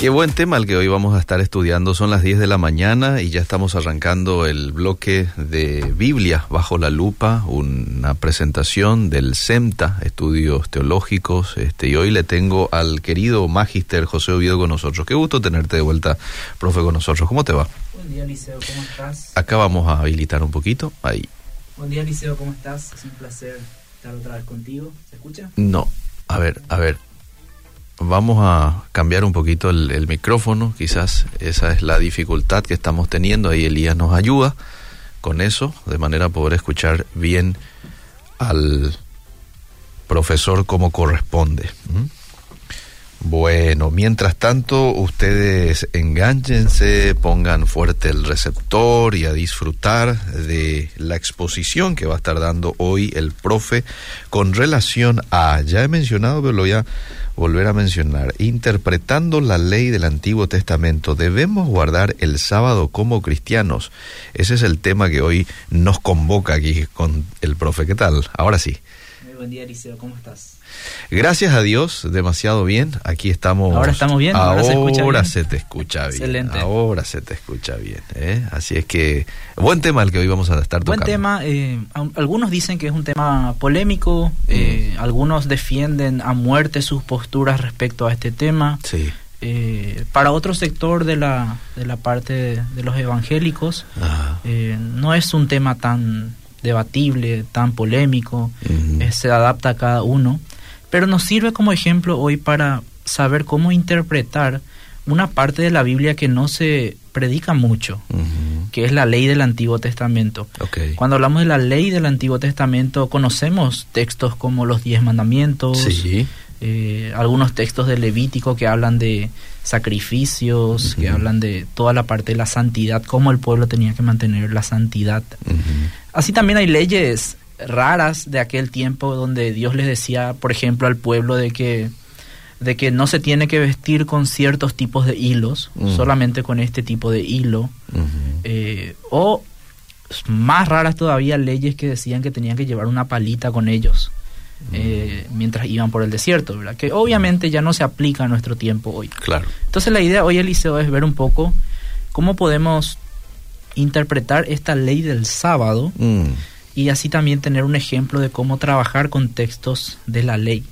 Qué buen tema el que hoy vamos a estar estudiando. Son las 10 de la mañana y ya estamos arrancando el bloque de Biblia bajo la lupa, una presentación del SEMTA, Estudios Teológicos. Este, y hoy le tengo al querido Magister José Oviedo con nosotros. Qué gusto tenerte de vuelta, profe, con nosotros. ¿Cómo te va? Buen día, Liceo, ¿cómo estás? Acá vamos a habilitar un poquito. Ahí. Buen día, Liceo, ¿cómo estás? Es un placer estar otra vez contigo. ¿Se escucha? No. A ver, a ver, vamos a cambiar un poquito el, micrófono, quizás esa es la dificultad que estamos teniendo, ahí Elías nos ayuda con eso, de manera a poder escuchar bien al profesor como corresponde. Bueno, mientras tanto, ustedes enganchense, pongan fuerte el receptor y a disfrutar de la exposición que va a estar dando hoy el profe con relación a, ya he mencionado, pero lo voy a volver a mencionar, interpretando la ley del Antiguo Testamento, debemos guardar el sábado como cristianos. Ese es el tema que hoy nos convoca aquí con el profe. ¿Qué tal? Ahora sí. Muy buen día, Eliseo, ¿cómo estás? Gracias a Dios, demasiado bien. Aquí estamos. Ahora estamos bien. Ahora, se, escucha se, te escucha bien. Excelente. Ahora se te escucha bien. ¿eh? Así es que buen tema el que hoy vamos a estar tocando. Buen tema. Eh, algunos dicen que es un tema polémico. Eh, mm. algunos defienden a muerte sus posturas respecto a este tema. Sí. para otro sector de la, de la parte de, los evangélicos, no es un tema tan debatible, tan polémico, se adapta a cada uno pero nos sirve como ejemplo hoy para saber cómo interpretar una parte de la Biblia que no se predica mucho, que es la ley del Antiguo Testamento. Cuando hablamos de la ley del Antiguo Testamento, conocemos textos como los diez mandamientos, eh, algunos textos de Levítico que hablan de sacrificios, que hablan de toda la parte de la santidad, cómo el pueblo tenía que mantener la santidad. Así también hay leyes raras de aquel tiempo donde Dios les decía, por ejemplo, al pueblo de que de que no se tiene que vestir con ciertos tipos de hilos, solamente con este tipo de hilo, eh, o más raras todavía leyes que decían que tenían que llevar una palita con ellos eh, mientras iban por el desierto, ¿verdad? que obviamente ya no se aplica a nuestro tiempo hoy. Claro. Entonces la idea hoy, Eliseo, es ver un poco cómo podemos interpretar esta ley del sábado mm y así también tener un ejemplo de cómo trabajar con textos de la ley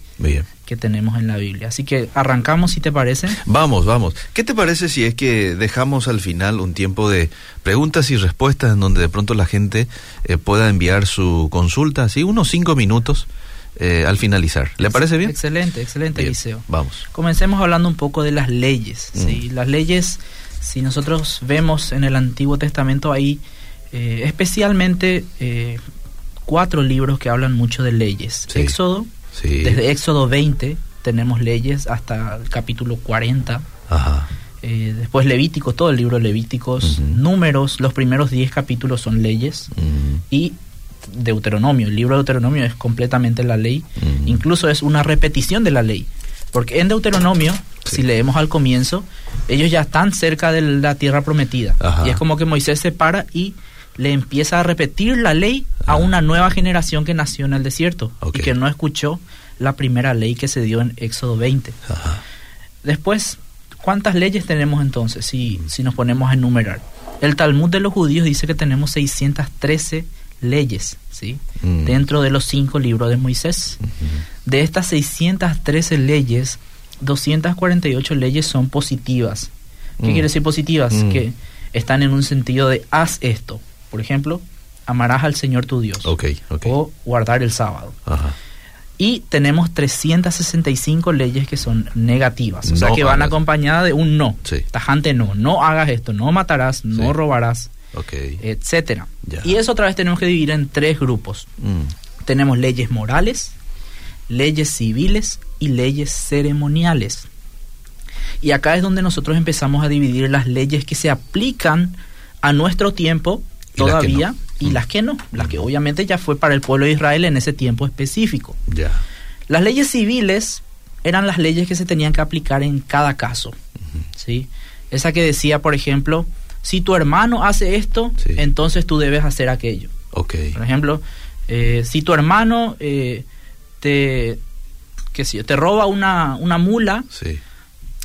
que tenemos en la Biblia. Así que arrancamos, si te parece. Vamos, vamos. ¿Qué te parece si es que dejamos al final un tiempo de preguntas y respuestas en donde de pronto la gente eh, pueda enviar su consulta, así unos cinco minutos? Eh, al finalizar. ¿Le parece bien? Excelente, excelente, Eliseo. Vamos. Comencemos hablando un poco de las leyes. ¿sí? Mm. Las leyes, si nosotros vemos en el Antiguo Testamento, ahí eh, especialmente eh, cuatro libros que hablan mucho de leyes. Éxodo, desde Éxodo 20 tenemos leyes hasta el capítulo 40. Eh, después Levítico, todo el libro de Levíticos, números, los primeros 10 capítulos son leyes. Y Deuteronomio, el libro de Deuteronomio es completamente la ley, incluso es una repetición de la ley. Porque en Deuteronomio, si leemos al comienzo, ellos ya están cerca de la tierra prometida. Y es como que Moisés se para y le empieza a repetir la ley a una nueva generación que nació en el desierto y que no escuchó la primera ley que se dio en Éxodo 20. Después, ¿cuántas leyes tenemos entonces si, si nos ponemos a enumerar? El Talmud de los judíos dice que tenemos 613 leyes, ¿sí? Mm. Dentro de los cinco libros de Moisés. De estas 613 leyes, 248 leyes son positivas. ¿Qué mm. quiere decir positivas? Mm. Que están en un sentido de haz esto. Por ejemplo, amarás al Señor tu Dios. O guardar el sábado. Y tenemos 365 leyes que son negativas, o sea que van acompañadas de un no. Tajante no, no hagas esto, no matarás, no robarás, etcétera. Y eso otra vez tenemos que dividir en tres grupos. Mm. Tenemos leyes morales, leyes civiles y leyes ceremoniales. Y acá es donde nosotros empezamos a dividir las leyes que se aplican a nuestro tiempo todavía y mm. las que no, las que obviamente ya fue para el pueblo de Israel en ese tiempo específico. Las leyes civiles eran las leyes que se tenían que aplicar en cada caso. ¿sí? Esa que decía, por ejemplo, si tu hermano hace esto, entonces tú debes hacer aquello. Okay. Por ejemplo, eh, si tu hermano eh, te, qué sé te roba una, una mula,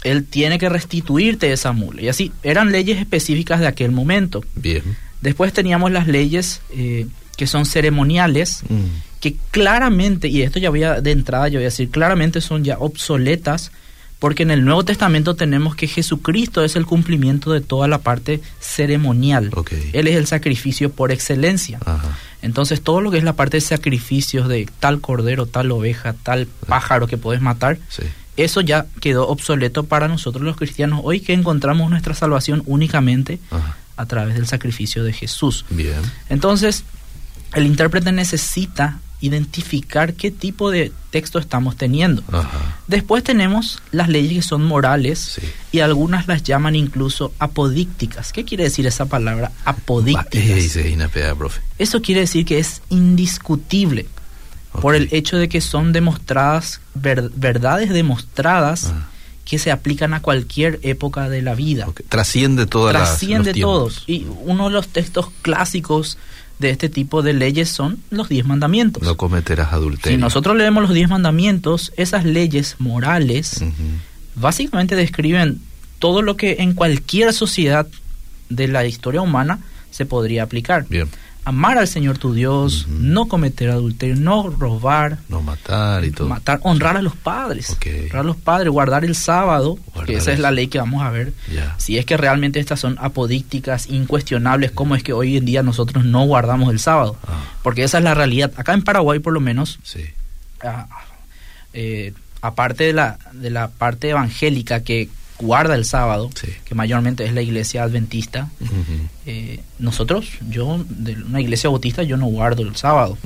él tiene que restituirte esa mula. Y así, eran leyes específicas de aquel momento. Bien. Después teníamos las leyes eh, que son ceremoniales, Mm. que claramente, y esto ya voy a, de entrada, yo voy a decir, claramente son ya obsoletas, porque en el Nuevo Testamento tenemos que Jesucristo es el cumplimiento de toda la parte ceremonial. Él es el sacrificio por excelencia. Ajá. Entonces todo lo que es la parte de sacrificios de tal cordero, tal oveja, tal pájaro que podés matar, Sí. eso ya quedó obsoleto para nosotros los cristianos hoy que encontramos nuestra salvación únicamente Ajá. A través del sacrificio de Jesús. Bien. Entonces, el intérprete necesita identificar qué tipo de texto estamos teniendo. Ajá. Después tenemos las leyes que son morales Sí. y algunas las llaman incluso apodícticas. ¿Qué quiere decir esa palabra? Apodícticas. Eso quiere decir que es indiscutible por el hecho de que son demostradas, ver- verdades demostradas Ah. Que se aplican a cualquier época de la vida. Trasciende todas las Trasciende los tiempos. todos. Y uno de los textos clásicos de este tipo de leyes son los diez mandamientos. No cometerás adulterio. si nosotros leemos los diez mandamientos, esas leyes morales básicamente describen todo lo que en cualquier sociedad de la historia humana se podría aplicar. Bien. Amar al Señor tu Dios, no cometer adulterio, no robar, No matar y todo. matar, honrar a los padres, honrar a los padres, guardar el sábado, Guardar que esa es la ley que vamos a ver. Si es que realmente estas son apodícticas, incuestionables, ¿cómo es que hoy en día nosotros no guardamos el sábado? Ah, Porque esa es la realidad. Acá en Paraguay, por lo menos, sí. ah, eh, aparte de la, de la parte evangélica que guarda el sábado, Sí. que mayormente es la iglesia adventista, eh, nosotros, yo, de una iglesia bautista, yo no guardo el sábado,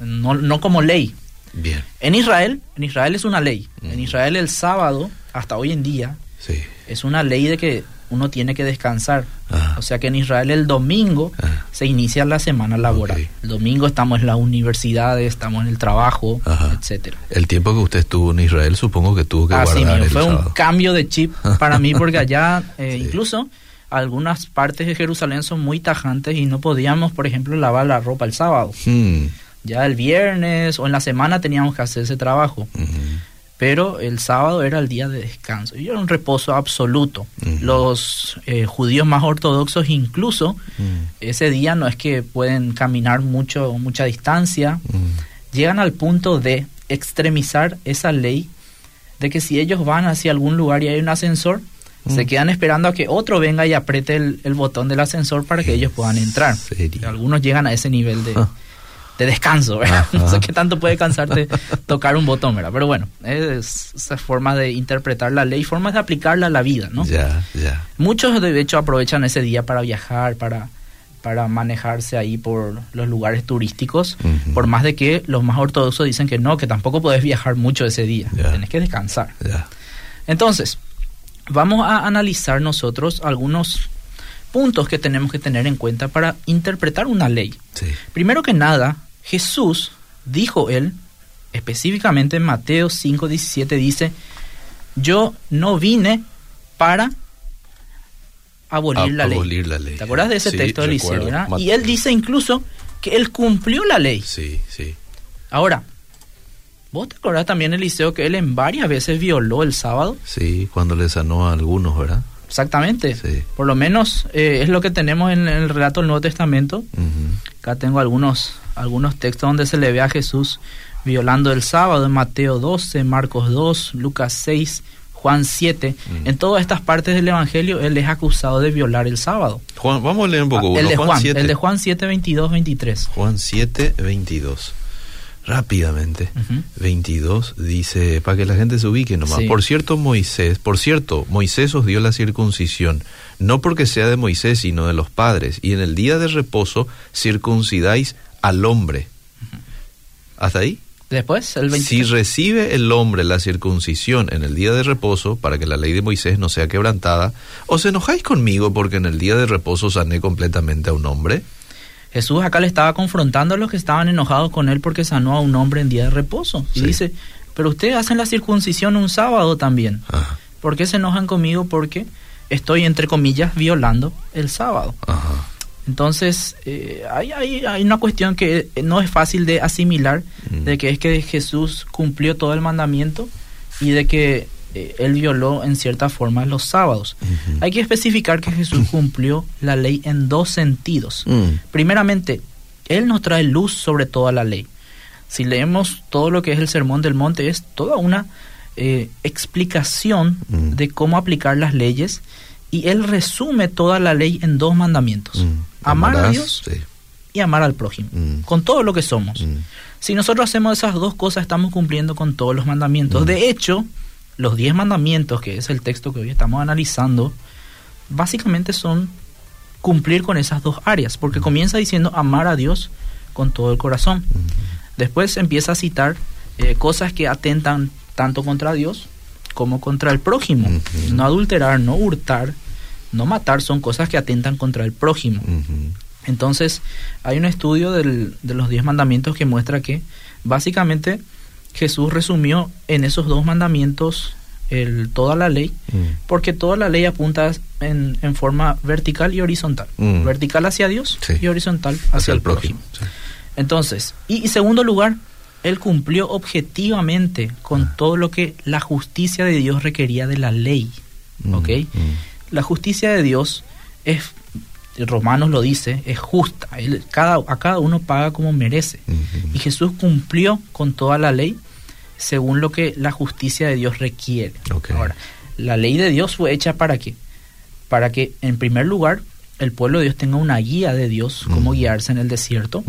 no, no como ley. Bien. En Israel, en Israel es una ley. En. Israel el sábado, hasta hoy en día, Sí. es una ley de que uno tiene que descansar. Ah. O sea que en Israel el domingo Ah. se inicia la semana laboral. El domingo estamos en las universidades, estamos en el trabajo, Ajá. etcétera. El tiempo que usted estuvo en Israel, supongo que tuvo que Así guardar mismo, el fue sábado. un cambio de chip para mí porque allá eh, Sí. incluso algunas partes de Jerusalén son muy tajantes y no podíamos, por ejemplo, lavar la ropa el sábado. Hmm. Ya el viernes o en la semana teníamos que hacer ese trabajo. Pero el sábado era el día de descanso. Y era un reposo absoluto. Los eh, judíos más ortodoxos incluso ese día no es que pueden caminar mucho mucha distancia, llegan al punto de extremizar esa ley de que si ellos van hacia algún lugar y hay un ascensor, se quedan esperando a que otro venga y apriete el, el botón del ascensor para que ellos puedan entrar. Algunos llegan a ese nivel de, Ah. De descanso, ¿verdad? No sé qué tanto puede cansarte tocar un botón, ¿verdad? Pero bueno, es esa forma de interpretar la ley, formas de aplicarla a la vida, ¿no? Ya, ya. Muchos de hecho aprovechan ese día para viajar, para, para manejarse ahí por los lugares turísticos, por más de que los más ortodoxos dicen que no, que tampoco podés viajar mucho ese día, Ya. tenés que descansar. Entonces, vamos a analizar nosotros algunos puntos que tenemos que tener en cuenta para interpretar una ley. Sí. Primero que nada, Jesús, dijo él, específicamente en Mateo 5:17 dice, yo no vine para abolir la ley. Abolir la ley. ¿Te acuerdas de ese Sí, texto de Eliseo? Y él dice incluso que él cumplió la ley. Sí, sí. Ahora, ¿vos te acordás también, Eliseo, que él en varias veces violó el sábado? Sí, cuando le sanó a algunos, ¿verdad? Exactamente. Sí. Por lo menos eh, es lo que tenemos en, el relato del Nuevo Testamento. Ujú. Acá tengo algunos, algunos textos donde se le ve a Jesús violando el sábado en Mateo 12, Marcos 2, Lucas 6, Juan 7. Mm. En todas estas partes del Evangelio él es acusado de violar el sábado. Juan, vamos a leer un poco. Ah, uno. el, de Juan, 7. el de Juan 7, 22, 23. Juan 7, 22. Rápidamente. Ujú. 22 dice, para que la gente se ubique nomás. Sí. Por cierto, Moisés, por cierto, Moisés os dio la circuncisión, no porque sea de Moisés, sino de los padres, y en el día de reposo circuncidáis al hombre. ¿Hasta ahí? Después, el 23. Si recibe el hombre la circuncisión en el día de reposo, para que la ley de Moisés no sea quebrantada, ¿os enojáis conmigo porque en el día de reposo sané completamente a un hombre? Jesús acá le estaba confrontando a los que estaban enojados con él porque sanó a un hombre en día de reposo. Y Sí. dice, pero ustedes hacen la circuncisión un sábado también. Ajá, ¿Por qué se enojan conmigo? Porque estoy, entre comillas, violando el sábado. ajá. Entonces, eh, hay, hay, hay una cuestión que no es fácil de asimilar, Mm. de que es que Jesús cumplió todo el mandamiento y de que eh, él violó en cierta forma los sábados. Hay que especificar que Jesús cumplió la ley en dos sentidos. Mm. Primeramente, él nos trae luz sobre toda la ley. Si leemos todo lo que es el Sermón del Monte, es toda una eh, explicación Mm. de cómo aplicar las leyes y él resume toda la ley en dos mandamientos. Mm. Amar a Dios sí. y amar al prójimo, con todo lo que somos. Si nosotros hacemos esas dos cosas, estamos cumpliendo con todos los mandamientos. De hecho, los diez mandamientos, que es el texto que hoy estamos analizando, básicamente son cumplir con esas dos áreas, porque comienza diciendo amar a Dios con todo el corazón. Después empieza a citar eh, cosas que atentan tanto contra Dios como contra el prójimo. No adulterar, no hurtar, no matar son cosas que atentan contra el prójimo. Entonces, hay un estudio del- de los diez mandamientos que muestra que básicamente Jesús resumió en esos dos mandamientos el, toda la ley, Mm. porque toda la ley apunta en, en forma vertical y horizontal. Mm. Vertical hacia Dios Sí. y horizontal hacia, el prójimo. sí. Entonces, y, y segundo lugar, él cumplió objetivamente con Ah. todo lo que la justicia de Dios requería de la ley. Mm, ¿Ok? mm. La justicia de Dios es, Romanos lo dice, es justa. Él- cada, a cada uno paga como merece. Y Jesús cumplió con toda la ley según lo que la justicia de Dios requiere. Ahora, la ley de Dios fue hecha para qué? Para que, en primer lugar, el pueblo de Dios tenga una guía de Dios, cómo guiarse en el desierto.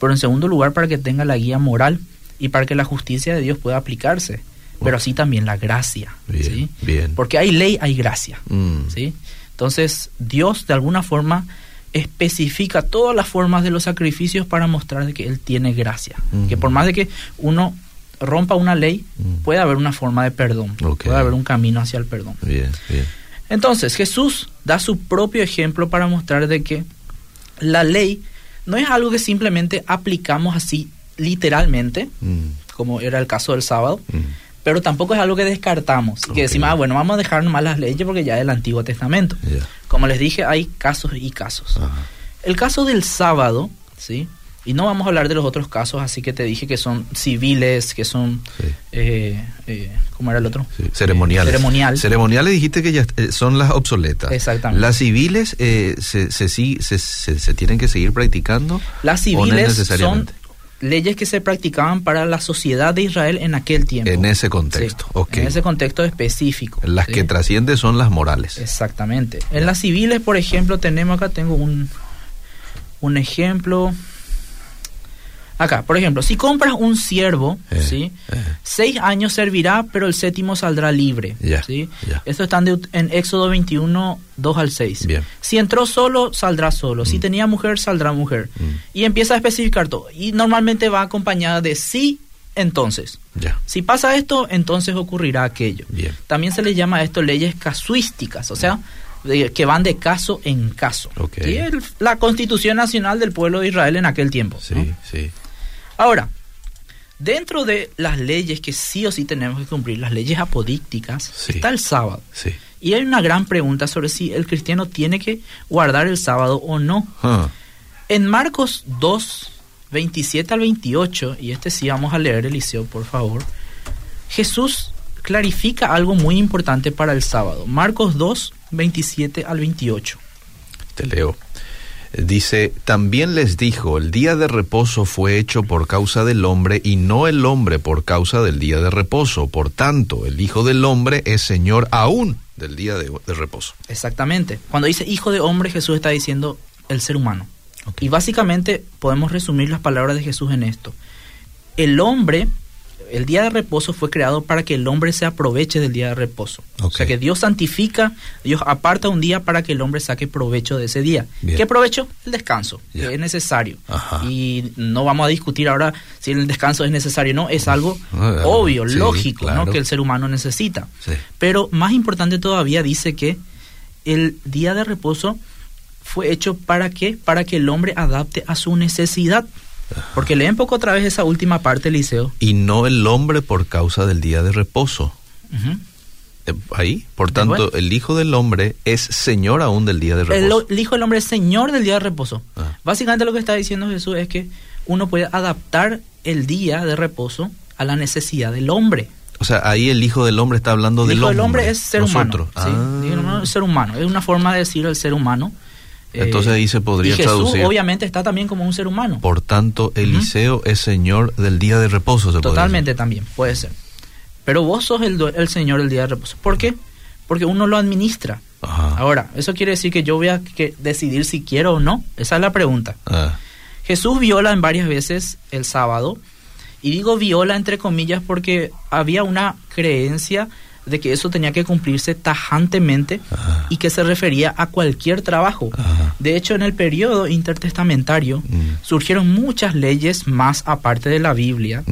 Pero en segundo lugar, para que tenga la guía moral y para que la justicia de Dios pueda aplicarse. Pero así también la gracia. Bien, ¿sí? bien. Porque hay ley, hay gracia. Mm. ¿sí? Entonces, Dios de alguna forma especifica todas las formas de los sacrificios para mostrar que Él tiene gracia. Que por más de que uno rompa una ley, puede haber una forma de perdón, puede haber un camino hacia el perdón. Bien, bien. Entonces, Jesús da su propio ejemplo para mostrar de que la ley no es algo que simplemente aplicamos así literalmente, como era el caso del sábado. Pero tampoco es algo que descartamos, que decimos, ah, bueno, vamos a dejar nomás las leyes porque ya es del Antiguo Testamento. Como les dije, hay casos y casos. Ajá. El caso del sábado, ¿sí? Y no vamos a hablar de los otros casos, así que te dije que son civiles, que son... Sí. Eh, eh, ¿Cómo era el otro? Sí, Ceremoniales. Ceremonial. Ceremoniales dijiste que ya eh, son las obsoletas. Exactamente. Las civiles eh, se, se, se, se- se tienen que seguir practicando. Las ¿O no civiles son? Leyes que se practicaban para la sociedad de Israel en aquel tiempo. En ese contexto, Sí, ok. En ese contexto específico. Las ¿sí? que trascienden son las morales. Exactamente. En las civiles, por ejemplo, tenemos acá, tengo un, un ejemplo. Acá, por ejemplo, si compras un siervo, Eh, ¿sí? eh. Seis años servirá, pero el séptimo saldrá libre. Ya, ¿sí? Esto está en, en Éxodo 21, 2 al 6. Bien. Si entró solo, saldrá solo. Si Mm. tenía mujer, saldrá mujer. Mm. Y empieza a especificar todo. Y normalmente va acompañada de sí, entonces. Si pasa esto, entonces ocurrirá aquello. Bien. También se le llama a esto leyes casuísticas, o sea, que van de caso en caso. Ok. ¿Sí? La constitución nacional del pueblo de Israel en aquel tiempo. Sí, ¿no? sí. Ahora, dentro de las leyes que sí o sí tenemos que cumplir, las leyes apodícticas, Sí. está el sábado. Sí. Y hay una gran pregunta sobre si el cristiano tiene que guardar el sábado o no. Ah, En Marcos 2, 27 al 28, y este sí vamos a leer, Eliseo, por favor, Jesús clarifica algo muy importante para el sábado. Marcos 2, 27 al 28. te leo. Dice, también les dijo, el día de reposo fue hecho por causa del hombre y no el hombre por causa del día de reposo. Por tanto, el Hijo del Hombre es Señor aún del día de, de reposo. Exactamente. Cuando dice hijo de hombre, Jesús está diciendo el ser humano. Y básicamente podemos resumir las palabras de Jesús en esto. El hombre, el día de reposo fue creado para que el hombre se aproveche del día de reposo. O sea que Dios santifica, Dios aparta un día para que el hombre saque provecho de ese día. Bien. ¿Qué provecho? El descanso, que es necesario. Ajá. Y no vamos a discutir ahora si el descanso es necesario o no, es algo Ah, obvio, sí, lógico, ¿no? que el ser humano necesita. Sí. Pero más importante todavía dice que el día de reposo fue hecho para qué? Para que el hombre adapte a su necesidad. Porque leen poco otra vez esa última parte, Eliseo. Y no el hombre por causa del día de reposo. Eh, Ahí, por tanto, el Hijo del Hombre es Señor aún del día de el, reposo. el Hijo del Hombre es Señor del día de reposo. Ah. Básicamente lo que está diciendo Jesús es que uno puede adaptar el día de reposo a la necesidad del hombre. O sea, ahí el Hijo del Hombre está hablando El del Hijo hombre. del Hombre es ser nosotros. humano. Sí, Ah. Hijo Hombre es ser humano. Es una forma de decir el ser humano. Eh, Entonces ahí se podría y Jesús traducir. obviamente está también como un ser humano. Por tanto, Eliseo es Señor del día de reposo. se Totalmente también, puede ser. Pero vos sos el, el Señor del día de reposo. ¿Por qué? Porque uno lo administra. Ajá. Ahora, ¿eso quiere decir que yo voy a que decidir si quiero o no? Esa es la pregunta. Ah, Jesús viola en varias veces el sábado. Y digo viola entre comillas porque había una creencia de que eso tenía que cumplirse tajantemente Ajá. y que se refería a cualquier trabajo. Ajá. De hecho, en el periodo intertestamentario Mm. surgieron muchas leyes más aparte de la Biblia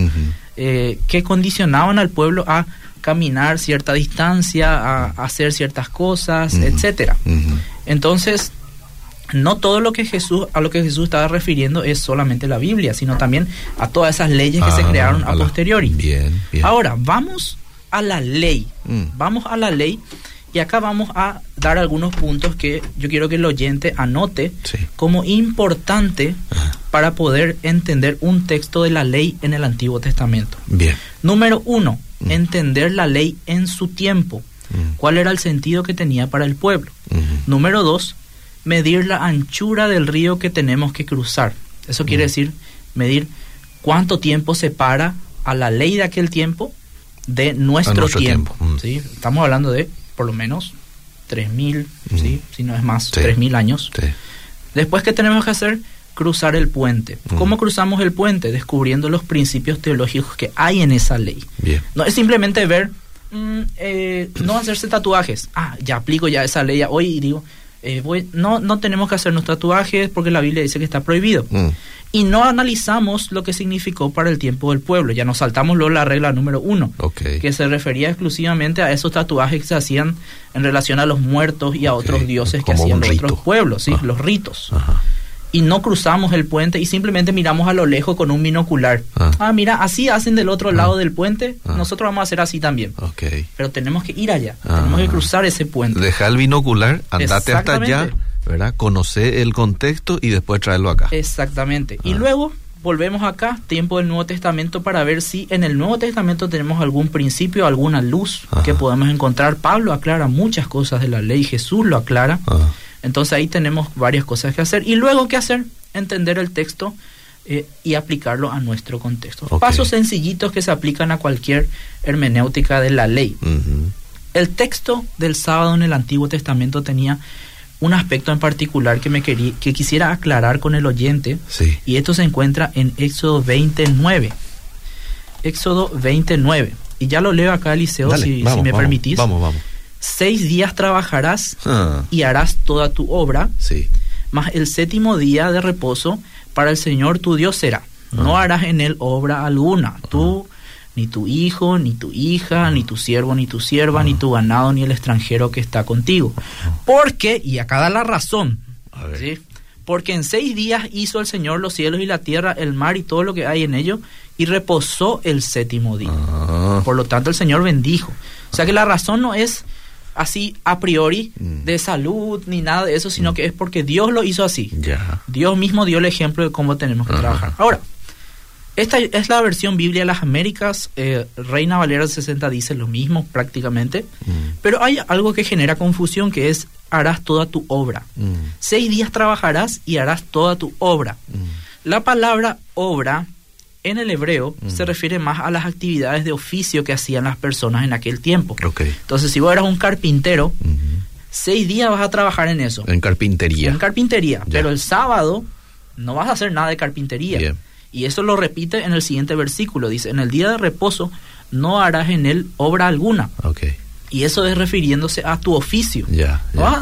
eh, que condicionaban al pueblo a caminar cierta distancia, a, a hacer ciertas cosas, etcétera. Ujú. Entonces, no todo lo que Jesús a lo que Jesús estaba refiriendo es solamente la Biblia, sino también a todas esas leyes que se Ah, crearon a posteriori. Bien, bien. Ahora, vamos a la ley. Mm. Vamos a la ley y acá vamos a dar algunos puntos que yo quiero que el oyente anote Sí. como importante Ajá. para poder entender un texto de la ley en el Antiguo Testamento. Bien. Número uno, Mm. entender la ley en su tiempo. Mm. ¿Cuál era el sentido que tenía para el pueblo? Ujú. Número dos, medir la anchura del río que tenemos que cruzar. Eso quiere decir medir cuánto tiempo separa a la ley de aquel tiempo de nuestro, nuestro tiempo. tiempo, mm. ¿sí? Estamos hablando de por lo menos 3.000, Mm. ¿sí? si no es más, Sí. 3.000 años. Sí. Después, ¿qué tenemos que hacer? Cruzar el puente. Mm. ¿Cómo cruzamos el puente? Descubriendo los principios teológicos que hay en esa ley. Bien. No es simplemente ver, mm, eh, no hacerse tatuajes. Ah, ya aplico ya esa ley hoy y digo, eh, no, no tenemos que hacernos tatuajes porque la Biblia dice que está prohibido. Mm. Y no analizamos lo que significó para el tiempo del pueblo. Ya nos saltamos luego la regla número uno, que se refería exclusivamente a esos tatuajes que se hacían en relación a los muertos y a otros dioses que hacían los otros pueblos, ¿sí? Ah. los ritos Ajá. Y no cruzamos el puente y simplemente miramos a lo lejos con un binocular. Ah. Ah, mira, así hacen del otro Ah. lado del puente, Ah. nosotros vamos a hacer así también. Pero tenemos que ir allá, tenemos que cruzar ese puente. Deja el binocular, andate hasta allá. ¿verdad? Conoce el contexto y después traerlo acá. Exactamente. Y luego volvemos acá, tiempo del Nuevo Testamento, para ver si en el Nuevo Testamento tenemos algún principio, alguna luz Ajá. que podemos encontrar. Pablo aclara muchas cosas de la ley, Jesús lo aclara. Entonces ahí tenemos varias cosas que hacer. Y luego, ¿qué hacer? Entender el texto eh, y aplicarlo a nuestro contexto. Pasos sencillitos que se aplican a cualquier hermenéutica de la ley. El texto del sábado en el Antiguo Testamento tenía un aspecto en particular que me quería, que quisiera aclarar con el oyente. Sí. Y esto se encuentra en Éxodo 29. Éxodo 29. Y ya lo leo acá, Eliseo, Dale, si, vamos, si me vamos, permitís. Vamos, vamos. Seis días trabajarás Ah, y harás toda tu obra, sí. mas el séptimo día de reposo para el Señor tu Dios será. No Ah. harás en él obra alguna, tú, ni tu hijo, ni tu hija, ni tu siervo, ni tu sierva, ni tu ganado, ni el extranjero que está contigo. Porque, y acá da la razón, A ver. ¿sí? porque en seis días hizo el Señor los cielos y la tierra, el mar y todo lo que hay en ellos, y reposó el séptimo día. Ah, Por lo tanto, el Señor bendijo. O sea que la razón no es así a priori Mm. de salud ni nada de eso, sino que es porque Dios lo hizo así. Dios mismo dio el ejemplo de cómo tenemos que trabajar. Ahora, esta es la versión Biblia de las Américas. eh, Reina Valera 60 dice lo mismo prácticamente. Mm, Pero hay algo que genera confusión que es harás toda tu obra. mm, Seis días trabajarás y harás toda tu obra. mm. La palabra obra en el hebreo Mm. se refiere más a las actividades de oficio que hacían las personas en aquel tiempo. Entonces, si vos eras un carpintero, seis días vas a trabajar en eso. En carpintería. En carpintería. Pero el sábado no vas a hacer nada de carpintería. Y eso lo repite en el siguiente versículo. Dice, en el día de reposo no harás en él obra alguna. Ok. Y eso es refiriéndose a tu oficio.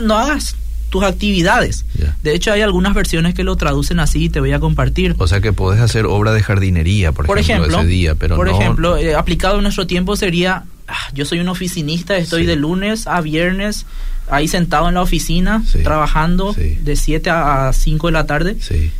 No hagas tus actividades. De hecho, hay algunas versiones que lo traducen así y te voy a compartir. O sea que podés hacer obra de jardinería, por, por ejemplo, ese día, pero por no- ejemplo eh, aplicado en nuestro tiempo sería, ah, yo soy un oficinista, estoy Sí. de lunes a viernes ahí sentado en la oficina, Sí. trabajando Sí. de 7 a 5 de la tarde. Sí.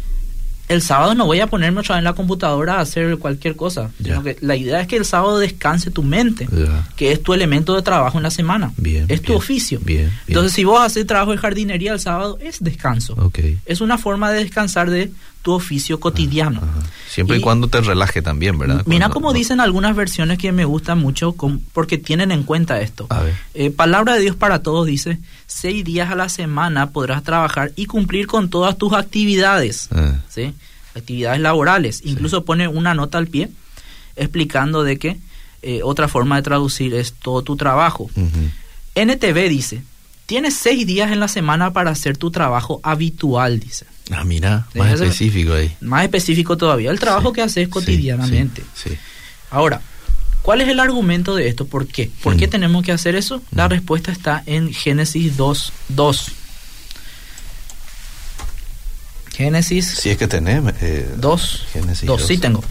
El sábado no voy a ponerme otra vez en la computadora a hacer cualquier cosa. Ya. sino que la idea es que el sábado descanse tu mente, que es tu elemento de trabajo en la semana. Bien, es tu bien, oficio. bien. Entonces, si vos haces trabajo de jardinería el sábado, es descanso. Es una forma de descansar de tu oficio cotidiano. Siempre y, cuando te relaje también, ¿verdad? Mira como dicen algunas versiones que me gustan mucho porque tienen en cuenta esto. Eh, palabra de Dios para todos dice, seis días a la semana podrás trabajar y cumplir con todas tus actividades, ah. ¿sí? actividades laborales. Incluso pone una nota al pie explicando de que eh, otra forma de traducir es todo tu trabajo. NTV dice, tienes seis días en la semana para hacer tu trabajo habitual, dice. Ah, mira, más específico ahí. Más específico todavía, el trabajo que haces cotidianamente. Sí, Ahora, ¿cuál es el argumento de esto? ¿Por qué? ¿Por qué mm. tenemos que hacer eso? La mm. respuesta está en Génesis 2, 2. Génesis. Si es que tenemos. Eh, 2. Génesis 2, sí tengo.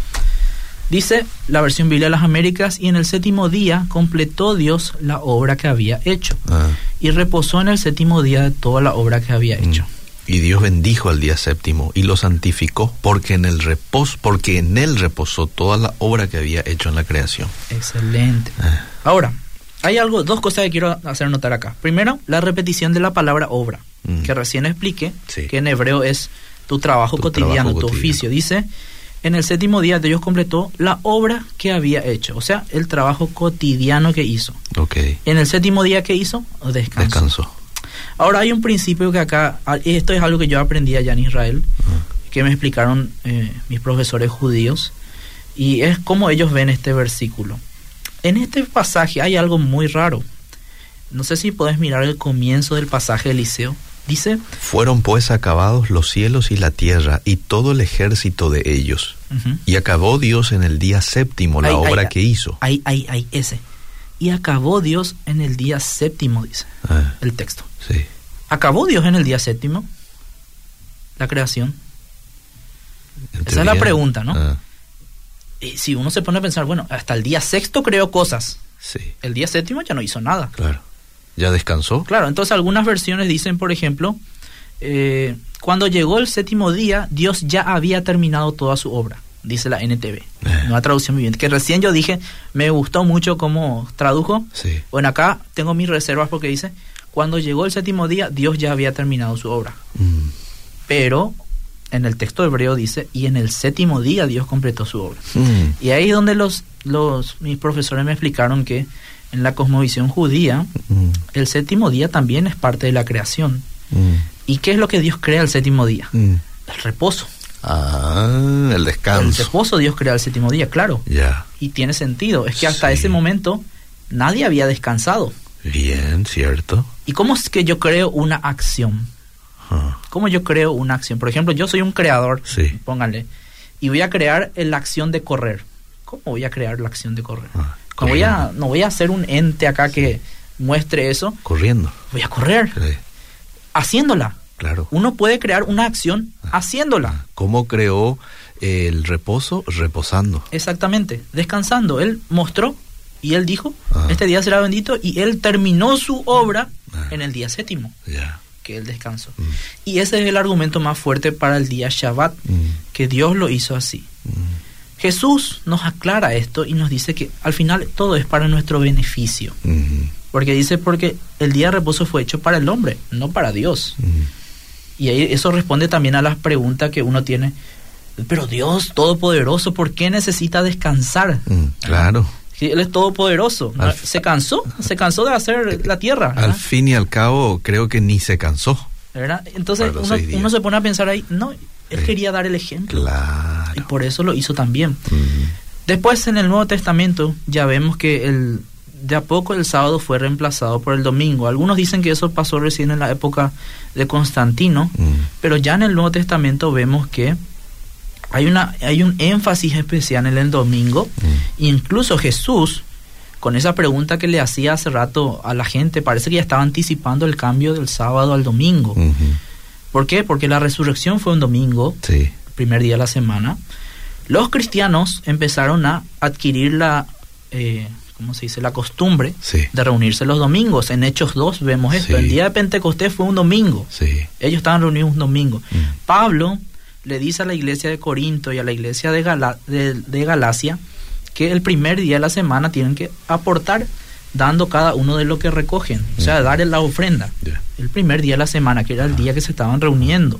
Dice la versión Biblia de las Américas, y en el séptimo día completó Dios la obra que había hecho. Ah. Y reposó en el séptimo día de toda la obra que había mm. hecho. Y Dios bendijo al día séptimo y lo santificó porque en el reposo, porque en él reposó toda la obra que había hecho en la creación. Excelente. Ah. Ahora, hay algo, dos cosas que quiero hacer notar acá. Primero, la repetición de la palabra obra, mm. que recién expliqué, que en hebreo es tu trabajo cotidiano, tu oficio. Dice, en el séptimo día Dios completó la obra que había hecho, o sea, el trabajo cotidiano que hizo. Okay. En el séptimo día que hizo, descansó. Descansó. Ahora hay un principio que acá, esto es algo que yo aprendí allá en Israel, que me explicaron eh, mis profesores judíos, y es como ellos ven este versículo. En este pasaje hay algo muy raro. No sé si podés mirar el comienzo del pasaje de Eliseo. Dice, fueron pues acabados los cielos y la tierra y todo el ejército de ellos. Y acabó Dios en el día séptimo la obra que hizo. Ahí, ahí, ahí, ese. Y acabó Dios en el día séptimo, dice ah. el texto. Sí. ¿Acabó Dios en el día séptimo? La creación. Esa es la pregunta, ¿no? Ah. Y si uno se pone a pensar, bueno, hasta el día sexto creó cosas. Sí. El día séptimo ya no hizo nada. Claro. ¿Ya descansó? Claro, entonces algunas versiones dicen, por ejemplo, eh, cuando llegó el séptimo día, Dios ya había terminado toda su obra, dice la NTV, eh. una traducción viviente, que recién yo dije, me gustó mucho cómo tradujo. Sí. Bueno, acá tengo mis reservas porque dice, cuando llegó el séptimo día, Dios ya había terminado su obra. Mm. Pero en el texto hebreo dice, y en el séptimo día Dios completó su obra. Mm. Y ahí es donde los, los, mis profesores me explicaron que en la cosmovisión judía, mm. el séptimo día también es parte de la creación. ¿Y qué es lo que Dios crea el séptimo día? El reposo. Ah, el descanso. El reposo Dios crea el séptimo día, claro. Ya. Y tiene sentido. Es que hasta ese momento nadie había descansado. Bien, cierto. ¿Y cómo es que yo creo una acción? Ah. ¿Cómo yo creo una acción? Por ejemplo, yo soy un creador, sí. póngale, y voy a crear la acción de correr. ¿Cómo voy a crear la acción de correr? Ah, voy a, no voy a hacer un ente acá que muestre eso. Corriendo. Voy a correr. Haciéndola. Claro. Uno puede crear una acción ah. haciéndola. ¿Cómo creó el reposo? Reposando. Exactamente, descansando. Él mostró y él dijo, ah. este día será bendito, y él terminó su obra ah. en el día séptimo, que él descansó. Mm. Y ese es el argumento más fuerte para el día Shabbat, mm. que Dios lo hizo así. Mm. Jesús nos aclara esto y nos dice que al final todo es para nuestro beneficio. Porque dice, porque el día de reposo fue hecho para el hombre, no para Dios. Y ahí eso responde también a las preguntas que uno tiene. Pero Dios Todopoderoso, ¿por qué necesita descansar? claro. Él es todopoderoso. se cansó, se cansó de hacer la tierra. Al fin y al cabo, creo que ni se cansó. Entonces uno, se pone a pensar ahí, no, él quería dar el ejemplo. Y por eso lo hizo también. Después en el Nuevo Testamento ya vemos que el, de a poco el sábado fue reemplazado por el domingo. Algunos dicen que eso pasó recién en la época de Constantino, pero ya en el Nuevo Testamento vemos que hay, una, hay un énfasis especial en el domingo. Incluso Jesús, con esa pregunta que le hacía hace rato a la gente, parece que ya estaba anticipando el cambio del sábado al domingo. ¿Por qué? Porque la resurrección fue un domingo, el primer día de la semana. Los cristianos empezaron a adquirir la, eh, ¿cómo se dice? La costumbre de reunirse los domingos. En Hechos 2 vemos esto. El día de Pentecostés fue un domingo. Ellos estaban reunidos un domingo. Mm. Pablo le dice a la iglesia de Corinto y a la iglesia de, de, Galacia que el primer día de la semana tienen que aportar dando cada uno de lo que recogen, o sea, dar la ofrenda. El primer día de la semana, que era el día que se estaban reuniendo.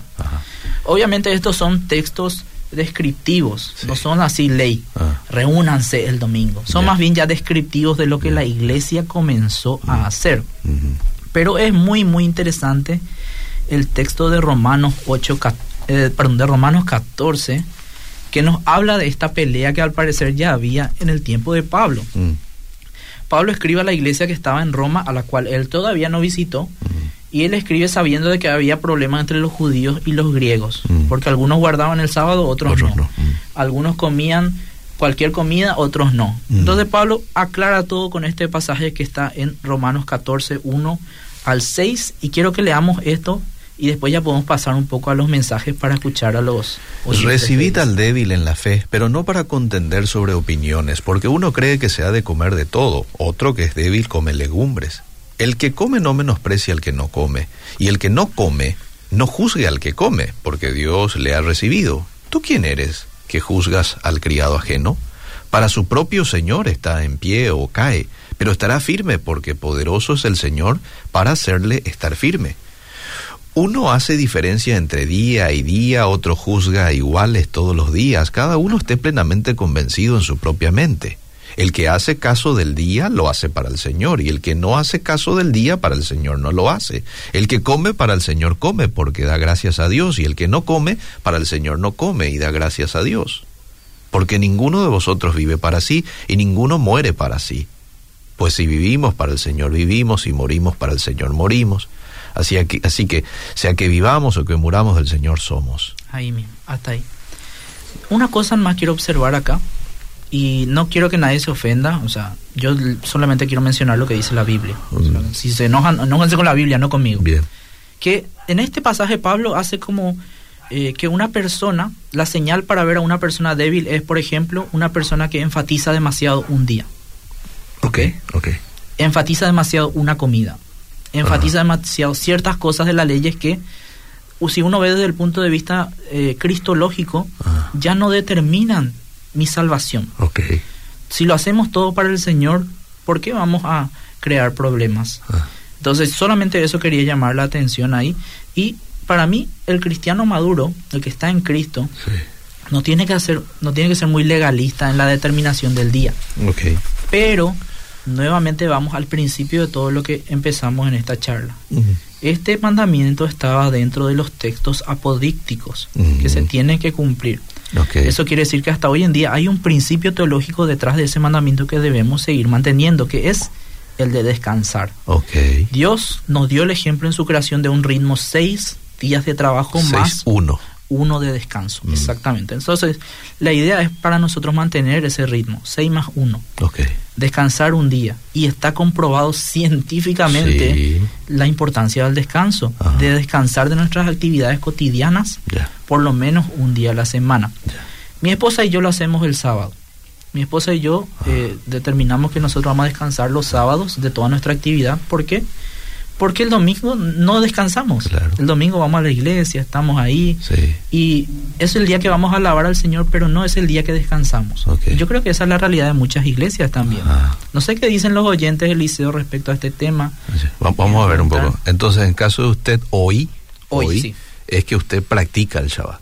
Obviamente estos son textos descriptivos, Sí. no son así ley. Ah. Reúnanse el domingo. Son más bien ya descriptivos de lo que la iglesia comenzó a hacer. Pero es muy, muy interesante el texto de Romanos 8, ca- eh, perdón, de Romanos 14, que nos habla de esta pelea que al parecer ya había en el tiempo de Pablo. Mm. Pablo escribe a la iglesia que estaba en Roma, a la cual él todavía no visitó, y él escribe sabiendo de que había problemas entre los judíos y los griegos, Mm. porque algunos guardaban el sábado, otros, Otros no. no. Mm. Algunos comían cualquier comida, otros no. Mm. Entonces Pablo aclara todo con este pasaje que está en Romanos 14, 1 al 6, y quiero que leamos esto y después ya podemos pasar un poco a los mensajes para escuchar a los... Recibid al débil en la fe, pero no para contender sobre opiniones, porque uno cree que se ha de comer de todo, otro que es débil come legumbres. El que come no menosprecia al que no come, y el que no come no juzgue al que come, porque Dios le ha recibido. ¿Tú quién eres que juzgas al criado ajeno? Para su propio Señor está en pie o cae, pero estará firme porque poderoso es el Señor para hacerle estar firme. Uno hace diferencia entre día y día, otro juzga iguales todos los días, cada uno esté plenamente convencido en su propia mente. El que hace caso del día lo hace para el Señor y el que no hace caso del día para el Señor no lo hace. El que come para el Señor come porque da gracias a Dios y el que no come para el Señor no come y da gracias a Dios. Porque ninguno de vosotros vive para sí y ninguno muere para sí. Pues si vivimos para el Señor vivimos y morimos para el Señor morimos. Así que, así que sea que vivamos o que muramos del Señor somos. Ahí mismo, hasta ahí. Una cosa más quiero observar acá, y no quiero que nadie se ofenda, o sea, yo solamente quiero mencionar lo que dice la Biblia. Mm. si se enojan, enójense con la Biblia, no conmigo. Bien. Que en este pasaje Pablo hace como eh, que una persona, la señal para ver a una persona débil es, por ejemplo, una persona que enfatiza demasiado un día, Ok, ok. enfatiza demasiado una comida, enfatiza demasiado ciertas cosas de las leyes que, si uno ve desde el punto de vista eh, cristológico, Ah, ya no determinan mi salvación. Si lo hacemos todo para el Señor, ¿por qué vamos a crear problemas? Ah, Entonces, solamente eso quería llamar la atención ahí. Y para mí, el cristiano maduro, el que está en Cristo, sí. no tiene que hacer, no tiene que ser muy legalista en la determinación del día. Pero nuevamente vamos al principio de todo lo que empezamos en esta charla. Este mandamiento estaba dentro de los textos apodícticos que se tienen que cumplir. Eso quiere decir que hasta hoy en día hay un principio teológico detrás de ese mandamiento que debemos seguir manteniendo, que es el de descansar. Ok. Dios nos dio el ejemplo en su creación de un ritmo seis días de trabajo más 6-1. uno de descanso. Mm. Exactamente. Entonces, la idea es para nosotros mantener ese ritmo, 6 más 1, Ok. Descansar un día. Y está comprobado científicamente Sí. la importancia del descanso, Ajá. de descansar de nuestras actividades cotidianas por lo menos un día a la semana. Mi esposa y yo lo hacemos el sábado. Mi esposa y yo eh, determinamos que nosotros vamos a descansar los sábados de toda nuestra actividad. ¿Por qué? Porque el domingo no descansamos. Claro. El domingo vamos a la iglesia, estamos ahí. Sí. Y es el día que vamos a alabar al Señor, pero no es el día que descansamos. Yo creo que esa es la realidad de muchas iglesias también. No sé qué dicen los oyentes del liceo respecto a este tema. Sí. Vamos a ver un poco. Entonces, en caso de usted hoy, Hoy, sí. es que usted practica el Shabbat.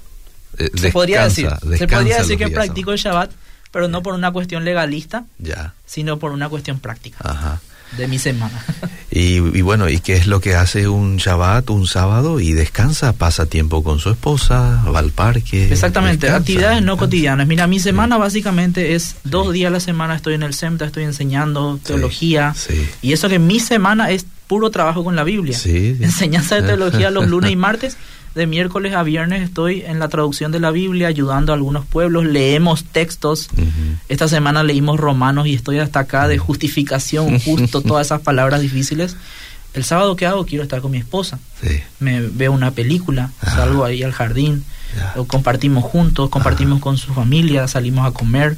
Eh, Se podría decir, se podría que practico el Shabbat, pero no por una cuestión legalista, Ya. sino por una cuestión práctica Ajá. De mi semana. Y, y bueno, ¿y qué es lo que hace un Shabbat, un sábado? Y descansa, pasa tiempo con su esposa, va al parque. Exactamente, descansa, actividades no cotidianas. Mira, mi semana básicamente es dos días a la semana estoy en el SEMTA, estoy enseñando teología. Sí. Y eso que mi semana es puro trabajo con la Biblia. Enseñanza de teología los lunes y martes. De miércoles a viernes estoy en la traducción de la Biblia, ayudando a algunos pueblos. Leemos textos. Esta semana leímos Romanos y estoy hasta acá de justificación, justo todas esas palabras difíciles. El sábado que hago quiero estar con mi esposa. Sí. Me veo una película, Ajá. salgo ahí al jardín, compartimos juntos, compartimos con su familia, salimos a comer.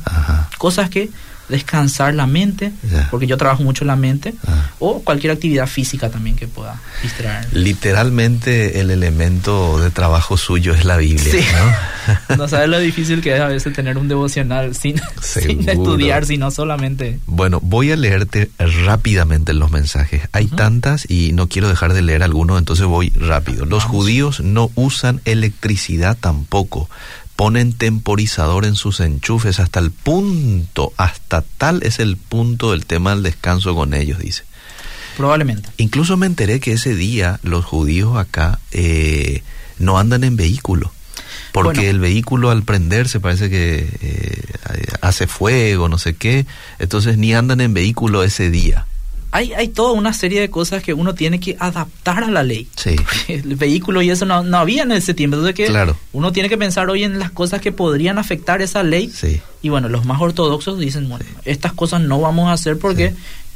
Cosas que descansar la mente, porque yo trabajo mucho la mente, Ah. o cualquier actividad física también que pueda distraer. Literalmente el elemento de trabajo suyo es la Biblia, Sí. ¿no? No sabes lo difícil que es a veces tener un devocional sin, estudiar, sino solamente... Bueno, voy a leerte rápidamente los mensajes. Hay tantas y no quiero dejar de leer algunos, entonces voy rápido. Los Vamos. judíos no usan electricidad tampoco. Ponen temporizador en sus enchufes hasta el punto, hasta tal es el punto del tema del descanso con ellos, dice. Probablemente. Incluso me enteré que ese día los judíos acá eh, no andan en vehículo. Porque Bueno. el vehículo al prenderse parece que eh, hace fuego, no sé qué. Entonces ni andan en vehículo ese día. Hay, hay toda una serie de cosas que uno tiene que adaptar a la ley. Sí. El vehículo y eso no, no había en ese tiempo. Entonces que Claro. uno tiene que pensar hoy en las cosas que podrían afectar esa ley. Sí. Y bueno, los más ortodoxos dicen, bueno, estas cosas no vamos a hacer porque Sí.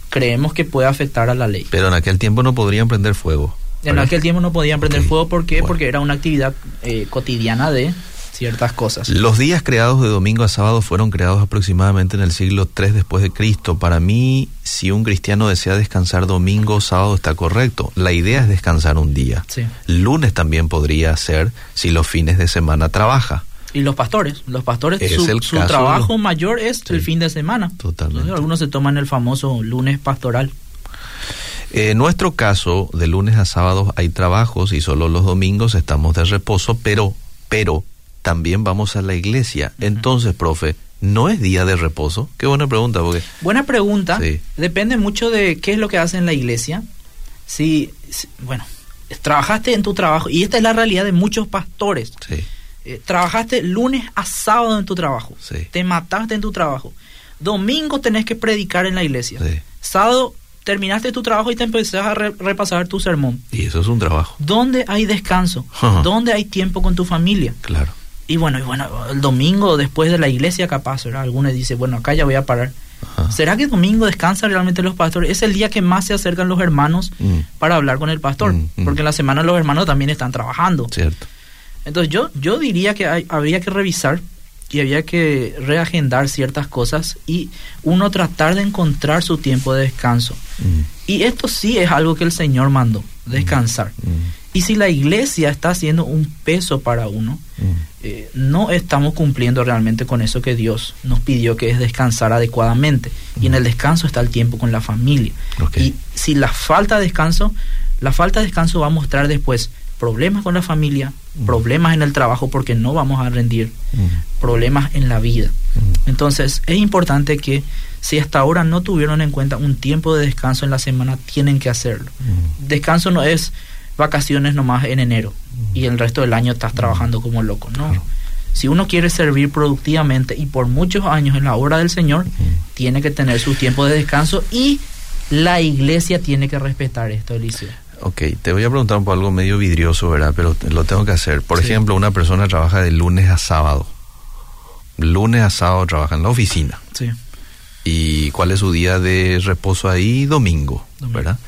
creemos que puede afectar a la ley. Pero en aquel tiempo no podrían prender fuego. En ¿verdad? aquel tiempo no podían prender fuego ¿por qué? bueno. porque era una actividad eh, cotidiana de ciertas cosas. Los días creados de domingo a sábado fueron creados aproximadamente en el siglo III después de Cristo. Para mí, si un cristiano desea descansar domingo o sábado está correcto. La idea es descansar un día. Sí. Lunes también podría ser si los fines de semana trabaja. Y los pastores, los pastores, Es su, trabajo mayor es Sí. el fin de semana. Totalmente. Entonces, algunos se toman el famoso lunes pastoral. En nuestro caso, de lunes a sábado hay trabajos y solo los domingos estamos de reposo, pero, pero también vamos a la iglesia. Entonces, profe, ¿no es día de reposo? Qué buena pregunta, porque Buena pregunta. Sí. Depende mucho de qué es lo que hace en la iglesia. Si, si- bueno, trabajaste en tu trabajo, y esta es la realidad de muchos pastores. sí, Eh, trabajaste lunes a sábado en tu trabajo. Sí. Te mataste en tu trabajo. Domingo tenés que predicar en la iglesia. Sábado terminaste tu trabajo y te empezás a re- repasar tu sermón. y eso es un trabajo, ¿Dónde hay descanso? ¿Dónde hay tiempo con tu familia? claro. Y bueno, y bueno, el domingo después de la iglesia capaz, ¿verdad? Algunos dicen, bueno, acá ya voy a parar. Ajá. ¿Será que domingo descansan realmente los pastores? Es el día que más se acercan los hermanos Mm. para hablar con el pastor, Mm, mm. porque en la semana los hermanos también están trabajando. Cierto. Entonces yo, yo diría que hay- habría que revisar y había que reagendar ciertas cosas y uno tratar de encontrar su tiempo de descanso. Y esto sí es algo que el Señor mandó, descansar. Mm, Y si la iglesia está haciendo un peso para uno, mm. eh, no estamos cumpliendo realmente con eso que Dios nos pidió, que es descansar adecuadamente. Y en el descanso está el tiempo con la familia. Y si la falta de descanso, la falta de descanso va a mostrar después problemas con la familia, Mm. problemas en el trabajo porque no vamos a rendir, Mm, problemas en la vida. mm. Entonces es importante que si hasta ahora no tuvieron en cuenta un tiempo de descanso en la semana, tienen que hacerlo. Mm. Descanso no es vacaciones nomás en enero y el resto del año estás trabajando como loco, ¿no? Claro. Si uno quiere servir productivamente y por muchos años en la obra del Señor, tiene que tener su tiempo de descanso y la iglesia tiene que respetar esto, Eliseo. Ok, te voy a preguntar un poco algo medio vidrioso, ¿verdad? Pero lo tengo que hacer. Por Sí. ejemplo, una persona trabaja de lunes a sábado. Lunes a sábado trabaja en la oficina. Sí. ¿Y cuál es su día de reposo ahí? Domingo, Domingo. ¿verdad?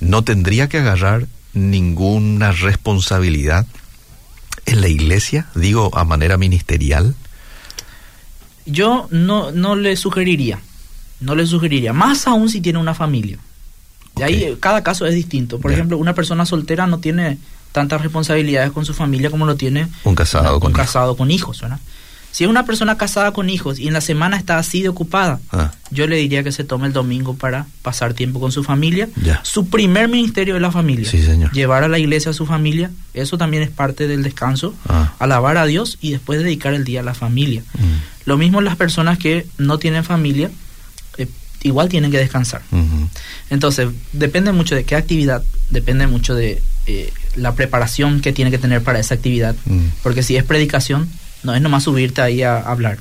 No tendría que agarrar ninguna responsabilidad en la iglesia, digo a manera ministerial. Yo no, no le sugeriría, no le sugeriría, más aún si tiene una familia. De ahí Ok. eh, cada caso es distinto. Por ejemplo, una persona soltera no tiene tantas responsabilidades con su familia como lo tiene Un casado un con hijos. casado con hijos, ¿verdad? Si es una persona casada con hijos y en la semana está así de ocupada, Ah, yo le diría que se tome el domingo para pasar tiempo con su familia. Ya. Su primer ministerio es la familia. Sí, señor. Llevar a la iglesia a su familia, eso también es parte del descanso. Ah. Alabar a Dios y después dedicar el día a la familia. mm, Lo mismo las personas que no tienen familia, eh, igual tienen que descansar. Entonces, depende mucho de qué actividad, depende mucho de eh, la preparación que tiene que tener para esa actividad. Mm. Porque si es predicación, no es nomás subirte ahí a hablar.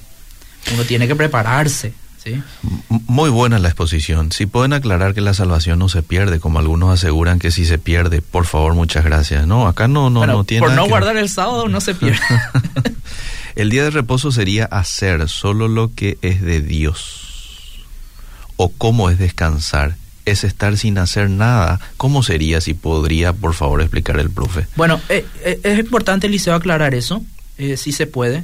Uno tiene que prepararse, ¿sí? Muy buena la exposición. Si pueden aclarar que la salvación no se pierde, como algunos aseguran que si se pierde, por favor, muchas gracias. No, acá no, no, Bueno, no tiene por nada no que- guardar el sábado no se pierde. El día de reposo sería hacer solo lo que es de Dios. ¿O cómo es descansar? Es estar sin hacer nada. ¿Cómo sería si podría, por favor, explicar el profe? Bueno, eh, eh, es importante, Eliseo, aclarar eso, eh, si se puede.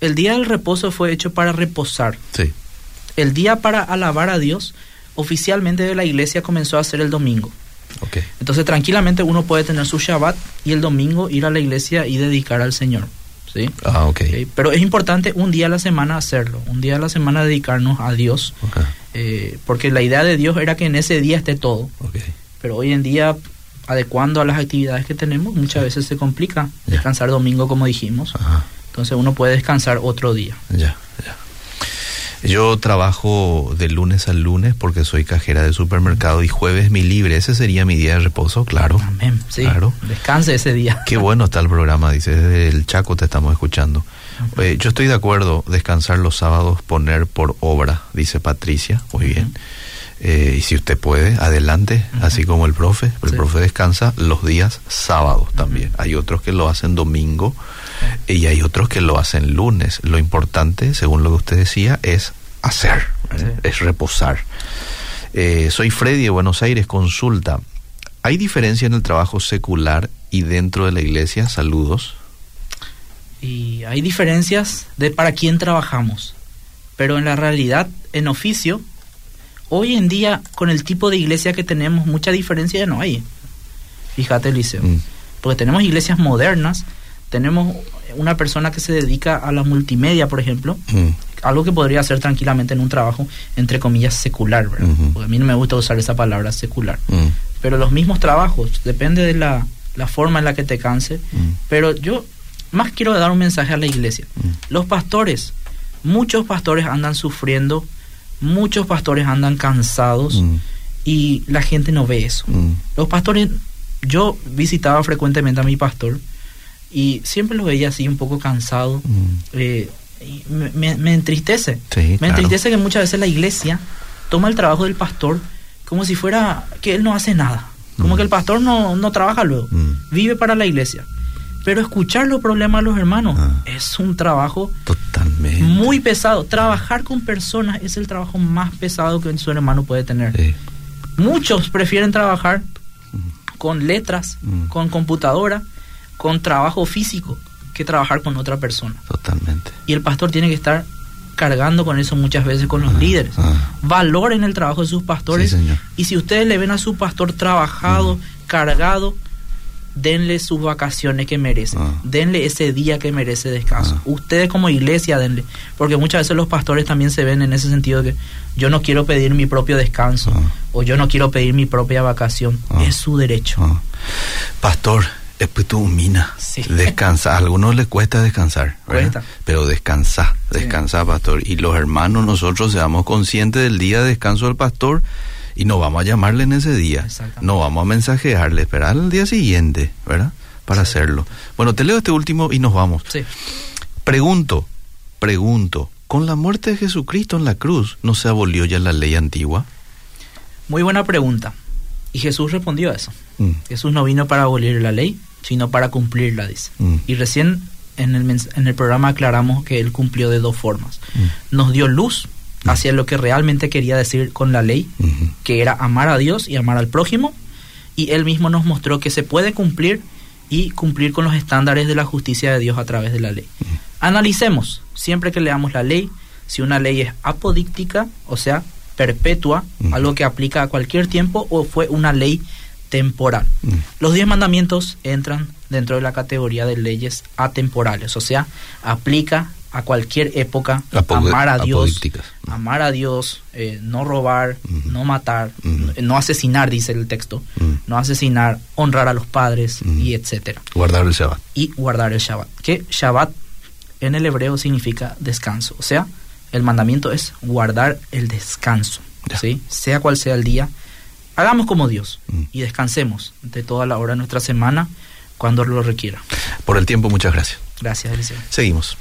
El día del reposo fue hecho para reposar. Sí. el día para alabar a Dios oficialmente de la iglesia comenzó a ser el domingo. Okay. Entonces tranquilamente uno puede tener su Shabbat y el domingo ir a la iglesia y dedicar al Señor. ¿sí? Ah, ok. Eh, Pero es importante un día a la semana hacerlo, un día a la semana dedicarnos a Dios, eh, porque la idea de Dios era que en ese día esté todo. ok. Pero hoy en día, adecuando a las actividades que tenemos, muchas veces se complica descansar domingo como dijimos. Ajá. Entonces uno puede descansar otro día. Ya, ya. Yo trabajo de lunes al lunes porque soy cajera de supermercado y jueves mi libre. Ese sería mi día de reposo, claro. Amén. Sí. Claro. Descanse ese día. Qué bueno está el programa, dice, desde el Chaco te estamos escuchando. Eh, yo estoy de acuerdo, descansar los sábados, poner por obra, dice Patricia, muy bien. Eh, y si usted puede, adelante, así como el profe. El Sí. profe descansa los días sábados también. Hay otros que lo hacen domingo y hay otros que lo hacen lunes. Lo importante, según lo que usted decía, es hacer, ¿eh? Sí. es reposar. Eh, soy Freddy de Buenos Aires, consulta. ¿Hay diferencia en el trabajo secular y dentro de la iglesia? Saludos. Y hay diferencias de para quién trabajamos. Pero en la realidad, en oficio, hoy en día, con el tipo de iglesia que tenemos, mucha diferencia ya no hay. Fíjate, Eliseo. Mm, Porque tenemos iglesias modernas, tenemos una persona que se dedica a la multimedia, por ejemplo, mm, algo que podría hacer tranquilamente en un trabajo, entre comillas, secular, ¿verdad? Porque a mí no me gusta usar esa palabra secular. mm, Pero los mismos trabajos, depende de la, la forma en la que te canse. Pero yo más quiero dar un mensaje a la iglesia. Los pastores, muchos pastores andan sufriendo, muchos pastores andan cansados Mm, y la gente no ve eso. mm, Los pastores, yo visitaba frecuentemente a mi pastor y siempre lo veía así un poco cansado. mm. eh, y me, me- me entristece. Sí, me claro. entristece que muchas veces la iglesia toma el trabajo del pastor como si fuera que él no hace nada. Como que el pastor no, no trabaja luego. Vive para la iglesia. Pero escuchar los problemas de los hermanos Ah. es un trabajo Totalmente. muy pesado. Trabajar con personas es el trabajo más pesado que su hermano puede tener. Sí. Muchos prefieren trabajar con letras, Mm. con computadora, con trabajo físico, que trabajar con otra persona. Totalmente. Y el pastor tiene que estar cargando con eso muchas veces con los Ah, líderes. ah. Valoren el trabajo de sus pastores. Sí. Y si ustedes le ven a su pastor trabajado, cargado, denle sus vacaciones que merece. Ah. Denle ese día que merece descanso. Ah. Ustedes como iglesia denle. Porque muchas veces los pastores también se ven en ese sentido de que yo no quiero pedir mi propio descanso Ah. o yo no quiero pedir mi propia vacación. Es su derecho. Pastor, después tú mina. Sí. Descansa. A algunos les cuesta descansar. Cuesta. Pero descansa, Sí. descansa, pastor. Y los hermanos, nosotros seamos conscientes del día de descanso del pastor y no vamos a llamarle en ese día. No vamos a mensajearle, esperar al día siguiente, ¿verdad? Para hacerlo. Bueno, te leo este último y nos vamos. Sí. Pregunto, pregunto, ¿con la muerte de Jesucristo en la cruz no se abolió ya la ley antigua? Muy buena pregunta. Y Jesús respondió a eso. Mm, Jesús no vino para abolir la ley, sino para cumplirla, dice. Mm. Y recién en el, en el programa aclaramos que él cumplió de dos formas. mm, Nos dio luz hacia lo que realmente quería decir con la ley, que era amar a Dios y amar al prójimo, y él mismo nos mostró que se puede cumplir y cumplir con los estándares de la justicia de Dios a través de la ley. Analicemos, siempre que leamos la ley, si una ley es apodíctica, o sea, perpetua, algo que aplica a cualquier tiempo, o fue una ley temporal. Los diez mandamientos entran dentro de la categoría de leyes atemporales, o sea, aplica a cualquier época, amar a Dios, amar a Dios, eh, no robar, no matar, Ujú. no, no asesinar, dice el texto, no asesinar, honrar a los padres y etcétera, Guardar el Shabbat. y guardar el Shabbat. Que Shabbat en el hebreo significa descanso, o sea, el mandamiento es guardar el descanso. ¿sí? sea cual sea el día, hagamos como Dios y descansemos de toda la hora de nuestra semana cuando lo requiera. Por el tiempo, muchas gracias. Gracias, Eliseo. Seguimos.